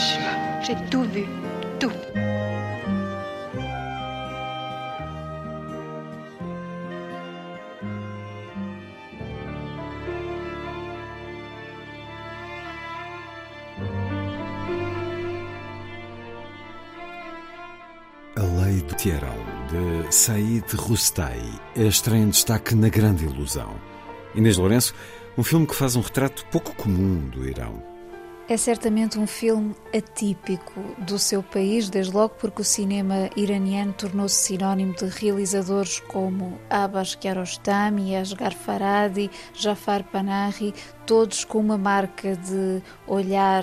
Hiroshima. J'ai tout vu, tout. A Lei do Teherão, de Said Rustai, é estreia em destaque na Grande Ilusão. Inês Lourenço, um filme que faz um retrato pouco comum do Irão. É certamente um filme atípico do seu país, desde logo porque o cinema iraniano tornou-se sinónimo de realizadores como Abbas Kiarostami, Asghar Farhadi, Jafar Panahi, todos com uma marca de olhar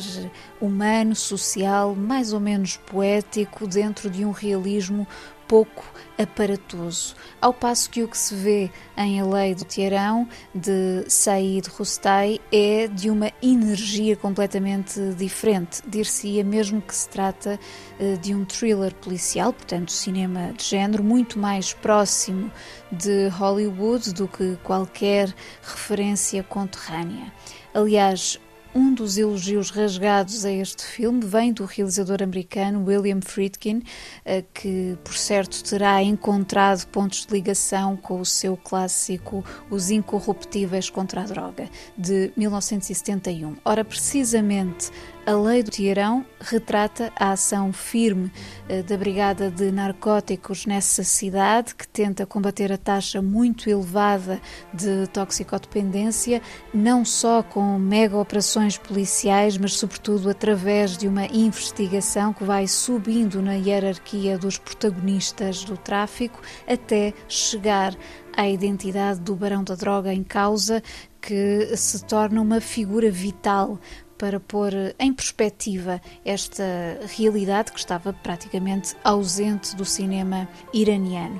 humano, social, mais ou menos poético, dentro de um realismo pouco aparatoso. Ao passo que o que se vê em A Lei do Teherão, de Said Rustai, é de uma energia completamente diferente. Dir-se-ia mesmo que se trata eh, de um thriller policial, portanto, cinema de género, muito mais próximo de Hollywood do que qualquer referência conterrânea. Aliás, um dos elogios rasgados a este filme vem do realizador americano William Friedkin, eh, que, por certo, terá encontrado pontos de ligação com o seu clássico Os Incorruptíveis contra a Droga, de 1971. Ora, precisamente a Lei do Teherão retrata a ação firme eh, da Brigada de Narcóticos nessa cidade, que tenta combater a taxa muito elevada de toxicodependência, não só com mega operações policiais, mas sobretudo através de uma investigação que vai subindo na hierarquia dos protagonistas do tráfico até chegar à identidade do barão da droga em causa, que se torna uma figura vital para pôr em perspectiva esta realidade que estava praticamente ausente do cinema iraniano.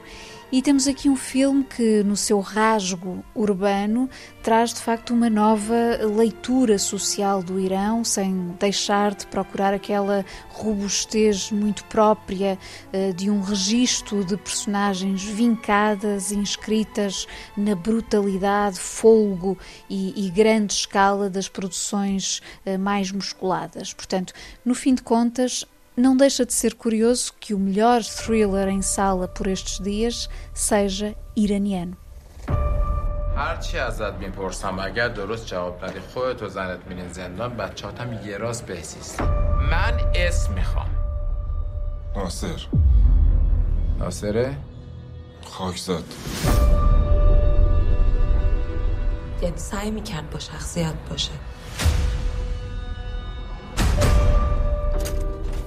E temos aqui um filme que, no seu rasgo urbano, traz de facto uma nova leitura social do Irão, sem deixar de procurar aquela robustez muito própria uh, de um registro de personagens vincadas, inscritas na brutalidade, folgo e, e grande escala das produções uh, mais musculadas. Portanto, no fim de contas, não deixa de ser curioso que o melhor thriller em sala por estes dias seja iraniano. هرچی ازت می‌پرسم اگر درست جواب ندی خودت و زنت میرین زندان بچهاتم یه راست بهسیستی من اسم می‌خوام. ناصر. ناصره؟ خاکزاد. یعنی سعی می‌کرد با شخصیت باشه.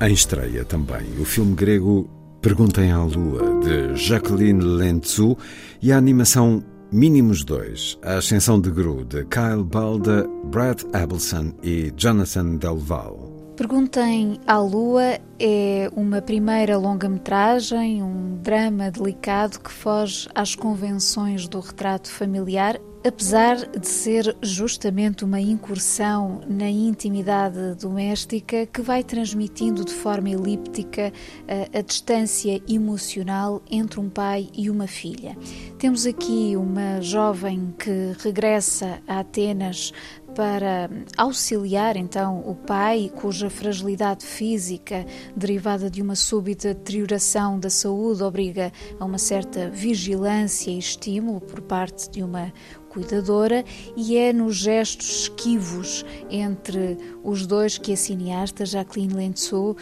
Em estreia também o filme grego Perguntem à Lua, de Jacqueline Lentzu, e a animação Mínimos 2, A Ascensão de Gru, de Kyle Balda, Brad Abelson e Jonathan Delval. Perguntem à Lua é uma primeira longa-metragem, um drama delicado que foge às convenções do retrato familiar, apesar de ser justamente uma incursão na intimidade doméstica que vai transmitindo de forma elíptica a, a distância emocional entre um pai e uma filha. Temos aqui uma jovem que regressa a Atenas para auxiliar então o pai, cuja fragilidade física derivada de uma súbita deterioração da saúde obriga a uma certa vigilância e estímulo por parte de uma cuidadora e é nos gestos esquivos entre os dois que a cineasta Jacqueline Lentzou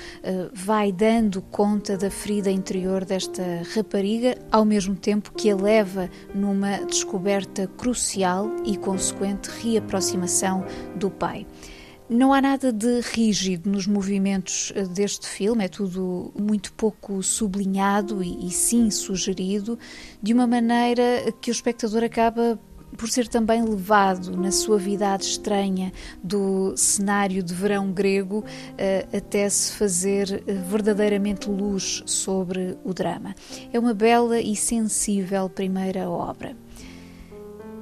vai dando conta da ferida interior desta rapariga, ao mesmo tempo que a leva numa descoberta crucial e consequente reaproximação do pai. Não há nada de rígido nos movimentos deste filme, é tudo muito pouco sublinhado e, e sim sugerido, de uma maneira que o espectador acaba por ser também levado na suavidade estranha do cenário de verão grego eh, até se fazer eh, verdadeiramente luz sobre o drama. É uma bela e sensível primeira obra.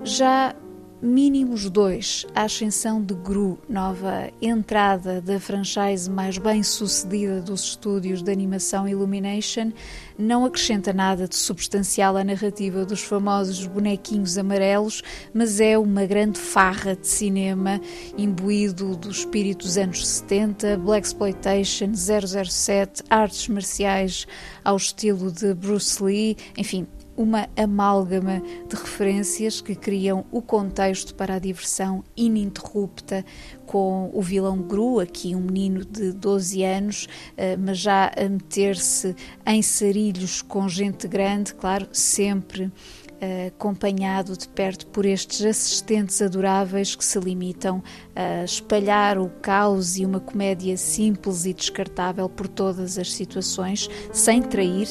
Já Mínimos 2, a ascensão de Gru, nova entrada da franchise mais bem sucedida dos estúdios de animação Illumination, não acrescenta nada de substancial à narrativa dos famosos bonequinhos amarelos, mas é uma grande farra de cinema imbuído do espírito dos anos 70, Black Exploitation, 007, artes marciais ao estilo de Bruce Lee, enfim, uma amálgama de referências que criam o contexto para a diversão ininterrupta com o vilão Gru, aqui um menino de 12 anos, eh, mas já a meter-se em sarilhos com gente grande, claro, sempre Uh, acompanhado de perto por estes assistentes adoráveis que se limitam a espalhar o caos e uma comédia simples e descartável por todas as situações, sem trair.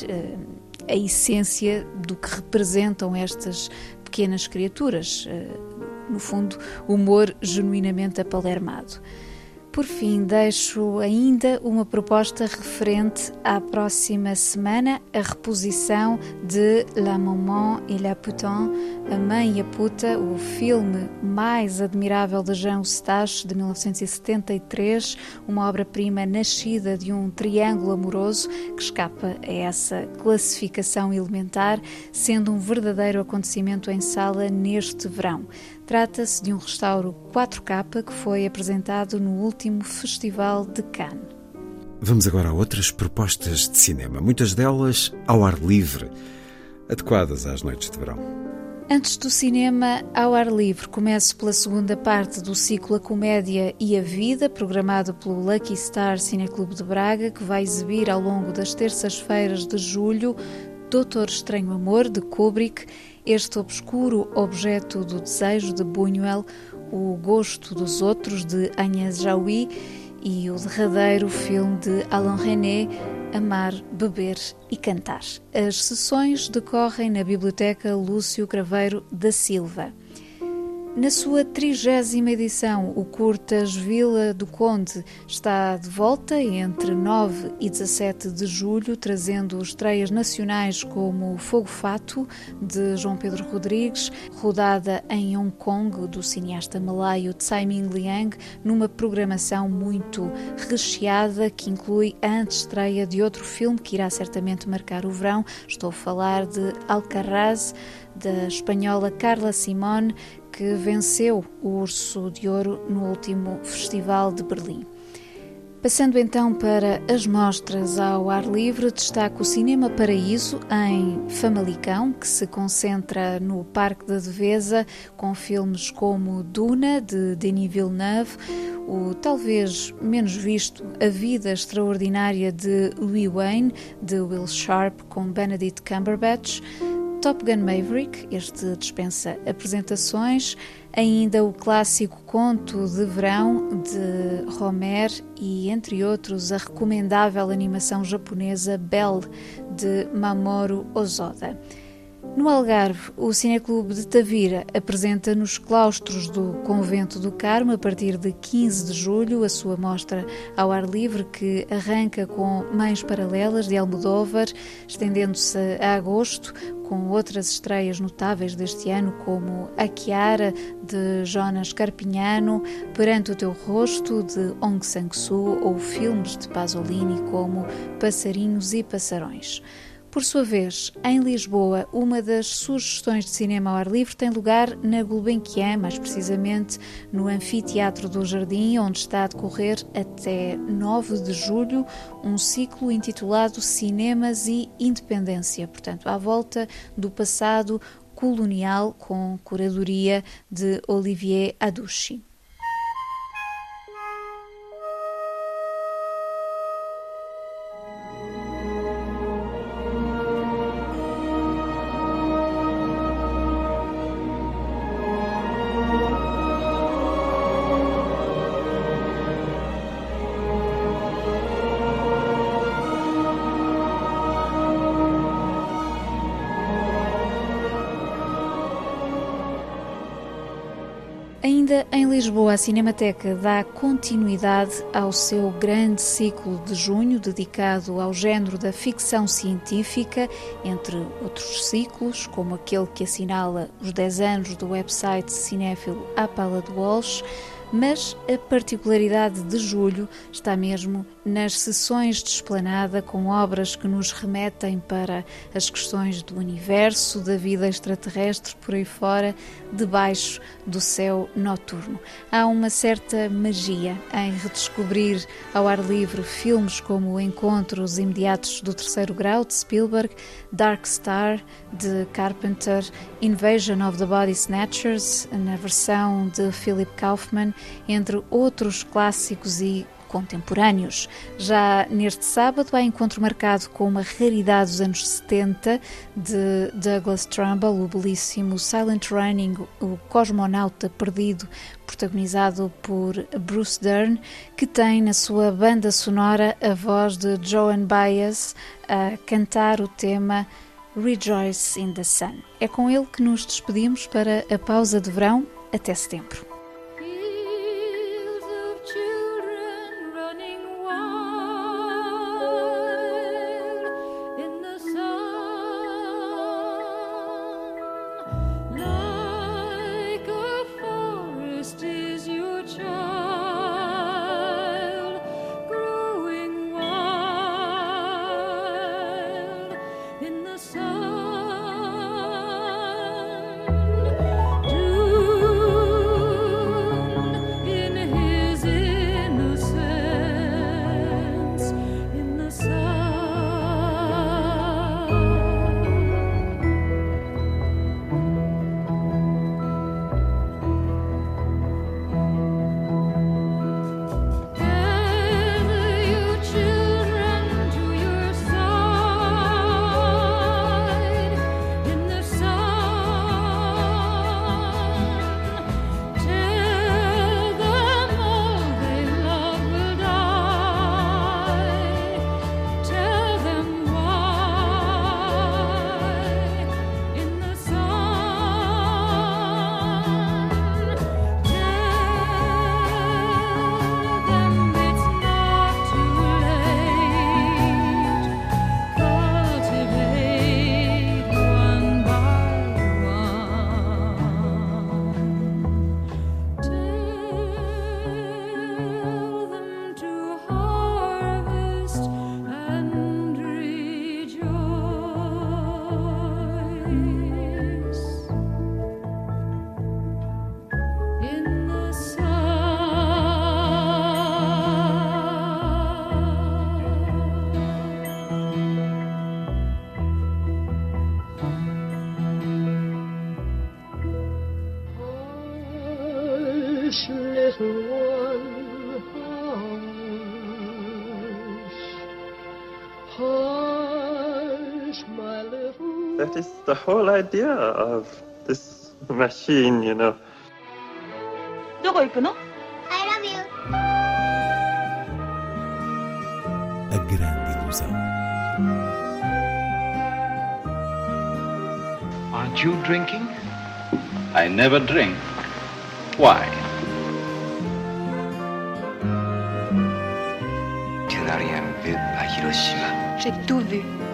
A essência do que representam estas pequenas criaturas. Eh, no fundo, humor genuinamente apalermado. Por fim, deixo ainda uma proposta referente à próxima semana, a reposição de La Maman et la Putain, A Mãe e a Puta, o filme mais admirável de Jean Eustache, de 1973, uma obra-prima nascida de um triângulo amoroso que escapa a essa classificação elementar, sendo um verdadeiro acontecimento em sala neste verão. Trata-se de um restauro 4K que foi apresentado no último Festival de Cannes. Vamos agora a outras propostas de cinema, muitas delas ao ar livre, adequadas às noites de verão. Antes do cinema ao ar livre, começo pela segunda parte do ciclo A Comédia e a Vida, programado pelo Lucky Star Cineclube de Braga, que vai exibir ao longo das terças-feiras de julho Doutor Estranho Amor, de Kubrick, este obscuro objeto do desejo de Buñuel, o gosto dos outros de Agnès Jaoui e o derradeiro filme de Alain René, Amar, Beber e Cantar. As sessões decorrem na Biblioteca Lúcio Craveiro da Silva. Na sua trigésima edição, o Curtas Vila do Conde está de volta entre 9 e 17 de julho, trazendo estreias nacionais como Fogo Fato, de João Pedro Rodrigues, rodada em Hong Kong, do cineasta malaio Tsai Ming Liang, numa programação muito recheada que inclui a antestreia de outro filme que irá certamente marcar o verão. Estou a falar de Alcarraz, da espanhola Carla Simone, que venceu o Urso de Ouro no último Festival de Berlim. Passando então para as mostras ao ar livre, destaco o Cinema Paraíso em Famalicão, que se concentra no Parque da Devesa, com filmes como Duna, de Denis Villeneuve, o talvez menos visto A Vida Extraordinária de Louis Wayne, de Will Sharp, com Benedict Cumberbatch, Top Gun Maverick, este dispensa apresentações, ainda o clássico conto de verão de Romer e, entre outros, a recomendável animação japonesa Bell de Mamoru Ozoda. No Algarve, o Cineclube de Tavira apresenta nos claustros do Convento do Carmo, a partir de 15 de julho, a sua mostra ao ar livre que arranca com Mães Paralelas de Almodóvar, estendendo-se a agosto, com outras estreias notáveis deste ano, como A Chiara, de Jonas Carpignano, Perante o Teu Rosto, de Ong Sang-soo, ou filmes de Pasolini, como Passarinhos e Passarões. Por sua vez, em Lisboa, uma das sugestões de cinema ao ar livre tem lugar na Gulbenkian, mais precisamente no Anfiteatro do Jardim, onde está a decorrer até 9 de julho um ciclo intitulado Cinemas e Independência, portanto, à volta do passado colonial com curadoria de Olivier Aducci. Ainda em Lisboa, a Cinemateca dá continuidade ao seu grande ciclo de junho dedicado ao género da ficção científica, entre outros ciclos, como aquele que assinala os 10 anos do website cinéfilo A Pala de Walsh, mas a particularidade de julho está mesmo nas sessões de esplanada com obras que nos remetem para as questões do universo, da vida extraterrestre por aí fora, debaixo do céu noturno. Há uma certa magia em redescobrir ao ar livre filmes como Encontros Imediatos do Terceiro Grau de Spielberg, Dark Star de Carpenter, Invasion of the Body Snatchers na versão de Philip Kaufman, entre outros clássicos e contemporâneos. Já neste sábado há encontro marcado com uma raridade dos anos 70 de Douglas Trumbull, o belíssimo Silent Running, o cosmonauta perdido, protagonizado por Bruce Dern, que tem na sua banda sonora a voz de Joan Baez a cantar o tema Rejoice in the Sun. É com ele que nos despedimos para a pausa de verão até setembro. That is the whole idea of this machine, you know. どこ行くの I love you. A grande ilusão. Aren't you drinking? I never drink. Why? J'ai tout vu.